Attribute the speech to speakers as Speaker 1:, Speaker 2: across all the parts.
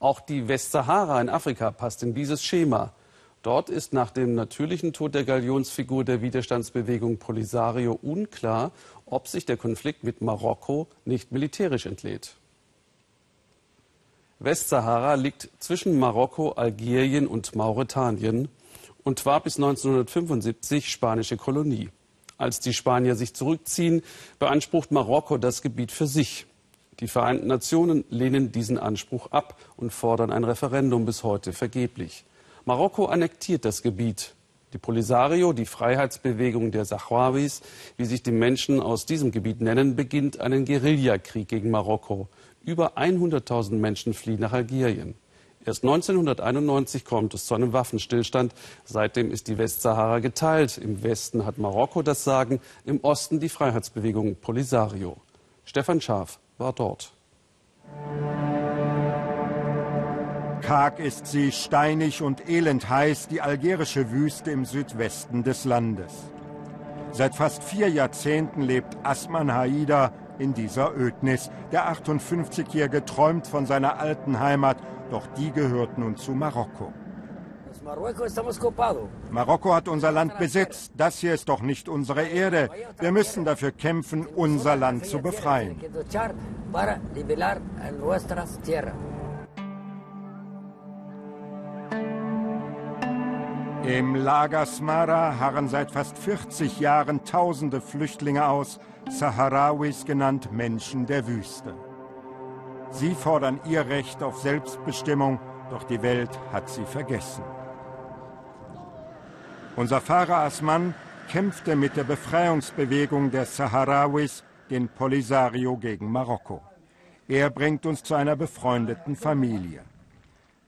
Speaker 1: Auch die Westsahara in Afrika passt in dieses Schema. Dort ist nach dem natürlichen Tod der Galionsfigur der Widerstandsbewegung Polisario unklar, ob sich der Konflikt mit Marokko nicht militärisch entlädt. Westsahara liegt zwischen Marokko, Algerien und Mauretanien und war bis 1975 spanische Kolonie. Als die Spanier sich zurückziehen, beansprucht Marokko das Gebiet für sich. Die Vereinten Nationen lehnen diesen Anspruch ab und fordern ein Referendum bis heute vergeblich. Marokko annektiert das Gebiet. Die Polisario, die Freiheitsbewegung der Sahrawis, wie sich die Menschen aus diesem Gebiet nennen, beginnt einen Guerillakrieg gegen Marokko. Über 100.000 Menschen fliehen nach Algerien. Erst 1991 kommt es zu einem Waffenstillstand. Seitdem ist die Westsahara geteilt. Im Westen hat Marokko das Sagen, im Osten die Freiheitsbewegung Polisario. Stefan Schaaf war dort.
Speaker 2: Karg ist sie, steinig und elend heiß, die algerische Wüste im Südwesten des Landes. Seit fast vier Jahrzehnten lebt Asman Haida in dieser Ödnis. Der 58-Jährige träumt von seiner alten Heimat, doch die gehört nun zu Marokko. Marokko hat unser Land besetzt. Das hier ist doch nicht unsere Erde. Wir müssen dafür kämpfen, unser Land zu befreien. Im Lager Smara harren seit fast 40 Jahren tausende Flüchtlinge aus, Saharawis genannt Menschen der Wüste. Sie fordern ihr Recht auf Selbstbestimmung, doch die Welt hat sie vergessen. Unser Fahrer Asman kämpfte mit der Befreiungsbewegung der Saharawis, den Polisario, gegen Marokko. Er bringt uns zu einer befreundeten Familie.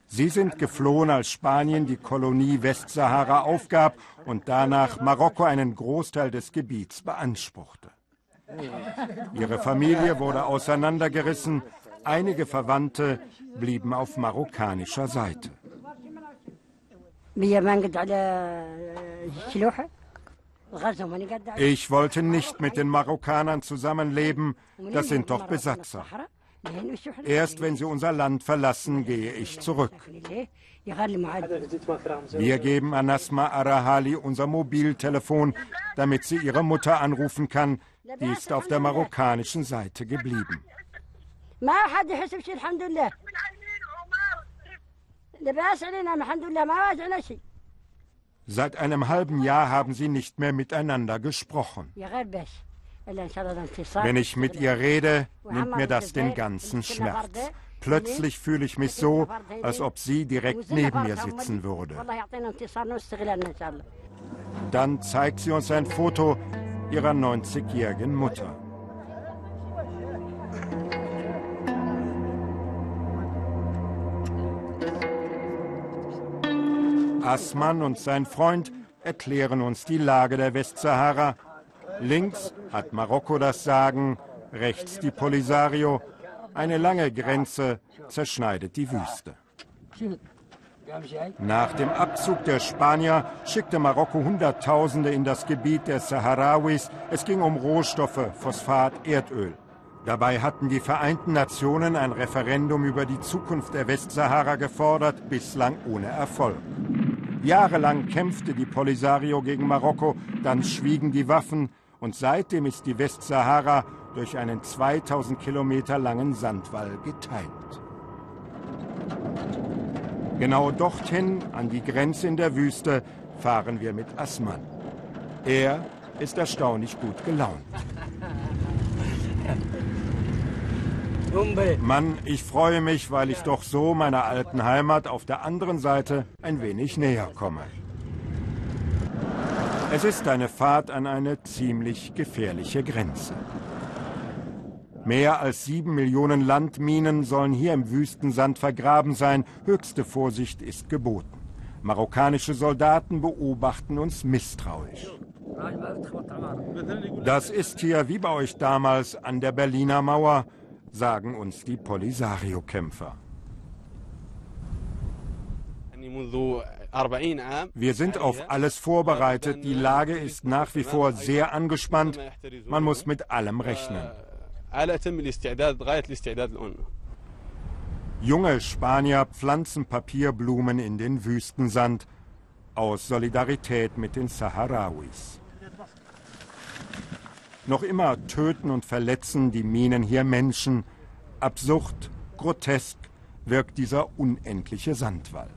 Speaker 2: Sie sind geflohen, als Spanien die Kolonie Westsahara aufgab und danach Marokko einen Großteil des Gebiets beanspruchte. Ihre Familie wurde auseinandergerissen, einige Verwandte blieben auf marokkanischer Seite. Ich wollte nicht mit den Marokkanern zusammenleben, das sind doch Besatzer. Erst wenn sie unser Land verlassen, gehe ich zurück. Wir geben Anasma Arahali unser Mobiltelefon, damit sie ihre Mutter anrufen kann. Die ist auf der marokkanischen Seite geblieben. Seit einem halben Jahr haben sie nicht mehr miteinander gesprochen. Wenn ich mit ihr rede, nimmt mir das den ganzen Schmerz. Plötzlich fühle ich mich so, als ob sie direkt neben mir sitzen würde. Dann zeigt sie uns ein Foto ihrer 90-jährigen Mutter. Asman und sein Freund erklären uns die Lage der Westsahara Links hat Marokko das Sagen, rechts die Polisario. Eine lange Grenze zerschneidet die Wüste. Nach dem Abzug der Spanier schickte Marokko Hunderttausende in das Gebiet der Saharawis. Es ging um Rohstoffe, Phosphat, Erdöl. Dabei hatten die Vereinten Nationen ein Referendum über die Zukunft der Westsahara gefordert, bislang ohne Erfolg. Jahrelang kämpfte die Polisario gegen Marokko, dann schwiegen die Waffen, und seitdem ist die Westsahara durch einen 2000 Kilometer langen Sandwall geteilt. Genau dorthin, an die Grenze in der Wüste, fahren wir mit Asman. Er ist erstaunlich gut gelaunt. Mann, ich freue mich, weil ich doch so meiner alten Heimat auf der anderen Seite ein wenig näher komme. Es ist eine Fahrt an eine ziemlich gefährliche Grenze. Mehr als sieben Millionen Landminen sollen hier im Wüstensand vergraben sein. Höchste Vorsicht ist geboten. Marokkanische Soldaten beobachten uns misstrauisch. Das ist hier wie bei euch damals an der Berliner Mauer, sagen uns die Polisario-Kämpfer. Wir sind auf alles vorbereitet. Die Lage ist nach wie vor sehr angespannt. Man muss mit allem rechnen. Junge Spanier pflanzen Papierblumen in den Wüstensand aus Solidarität mit den Saharawis. Noch immer töten und verletzen die Minen hier Menschen. Absurd, grotesk wirkt dieser unendliche Sandwall.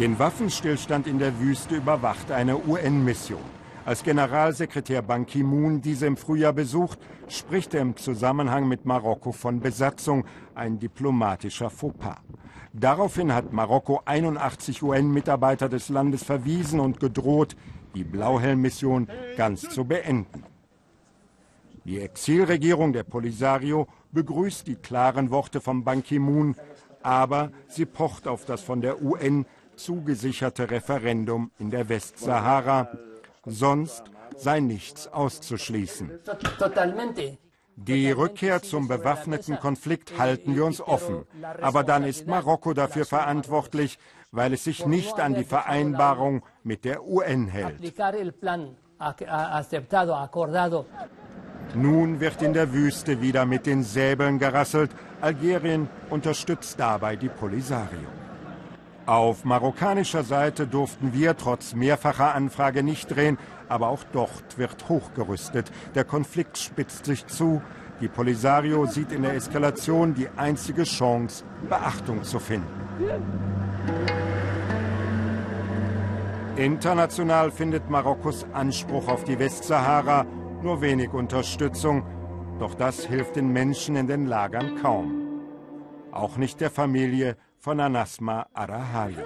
Speaker 2: Den Waffenstillstand in der Wüste überwacht eine UN-Mission. Als Generalsekretär Ban Ki-moon diese im Frühjahr besucht, spricht er im Zusammenhang mit Marokko von Besatzung, ein diplomatischer Fauxpas. Daraufhin hat Marokko 81 UN-Mitarbeiter des Landes verwiesen und gedroht, die Blauhelm-Mission ganz zu beenden. Die Exilregierung der Polisario begrüßt die klaren Worte von Ban Ki-moon, aber sie pocht auf das von der UN zugesicherte Referendum in der Westsahara, sonst sei nichts auszuschließen. Die Rückkehr zum bewaffneten Konflikt halten wir uns offen. Aber dann ist Marokko dafür verantwortlich, weil es sich nicht an die Vereinbarung mit der UN hält. Nun wird in der Wüste wieder mit den Säbeln gerasselt. Algerien unterstützt dabei die Polisario. Auf marokkanischer Seite durften wir trotz mehrfacher Anfrage nicht drehen, aber auch dort wird hochgerüstet. Der Konflikt spitzt sich zu. Die Polisario sieht in der Eskalation die einzige Chance, Beachtung zu finden. International findet Marokkos Anspruch auf die Westsahara nur wenig Unterstützung, doch das hilft den Menschen in den Lagern kaum. Auch nicht der Familie von Anasma Arahali.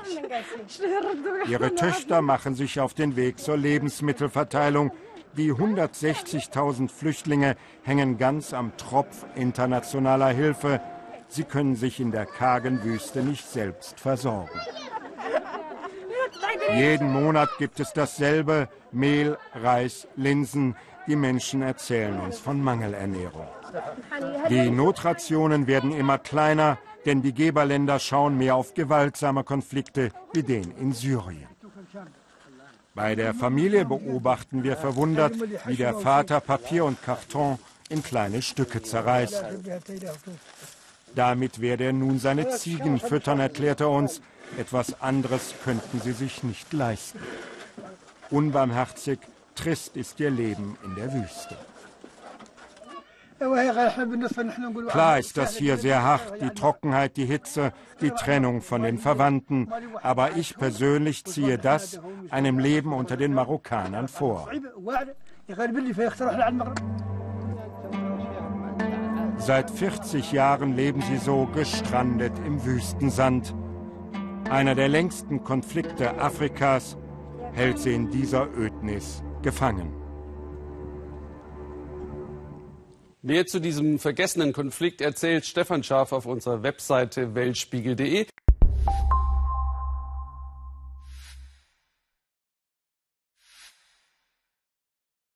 Speaker 2: Ihre Töchter machen sich auf den Weg zur Lebensmittelverteilung. Die 160.000 Flüchtlinge hängen ganz am Tropf internationaler Hilfe. Sie können sich in der kargen Wüste nicht selbst versorgen. Jeden Monat gibt es dasselbe, Mehl, Reis, Linsen. Die Menschen erzählen uns von Mangelernährung. Die Notrationen werden immer kleiner, denn die Geberländer schauen mehr auf gewaltsame Konflikte wie den in Syrien. Bei der Familie beobachten wir verwundert, wie der Vater Papier und Karton in kleine Stücke zerreißt. Damit werde er nun seine Ziegen füttern, erklärt er uns. Etwas anderes könnten sie sich nicht leisten. Unbarmherzig, trist ist ihr Leben in der Wüste. Klar ist das hier sehr hart, die Trockenheit, die Hitze, die Trennung von den Verwandten. Aber ich persönlich ziehe das einem Leben unter den Marokkanern vor. Seit 40 Jahren leben sie so gestrandet im Wüstensand. Einer der längsten Konflikte Afrikas hält sie in dieser Ödnis gefangen.
Speaker 1: Mehr zu diesem vergessenen Konflikt erzählt Stefan Scharf auf unserer Webseite weltspiegel.de.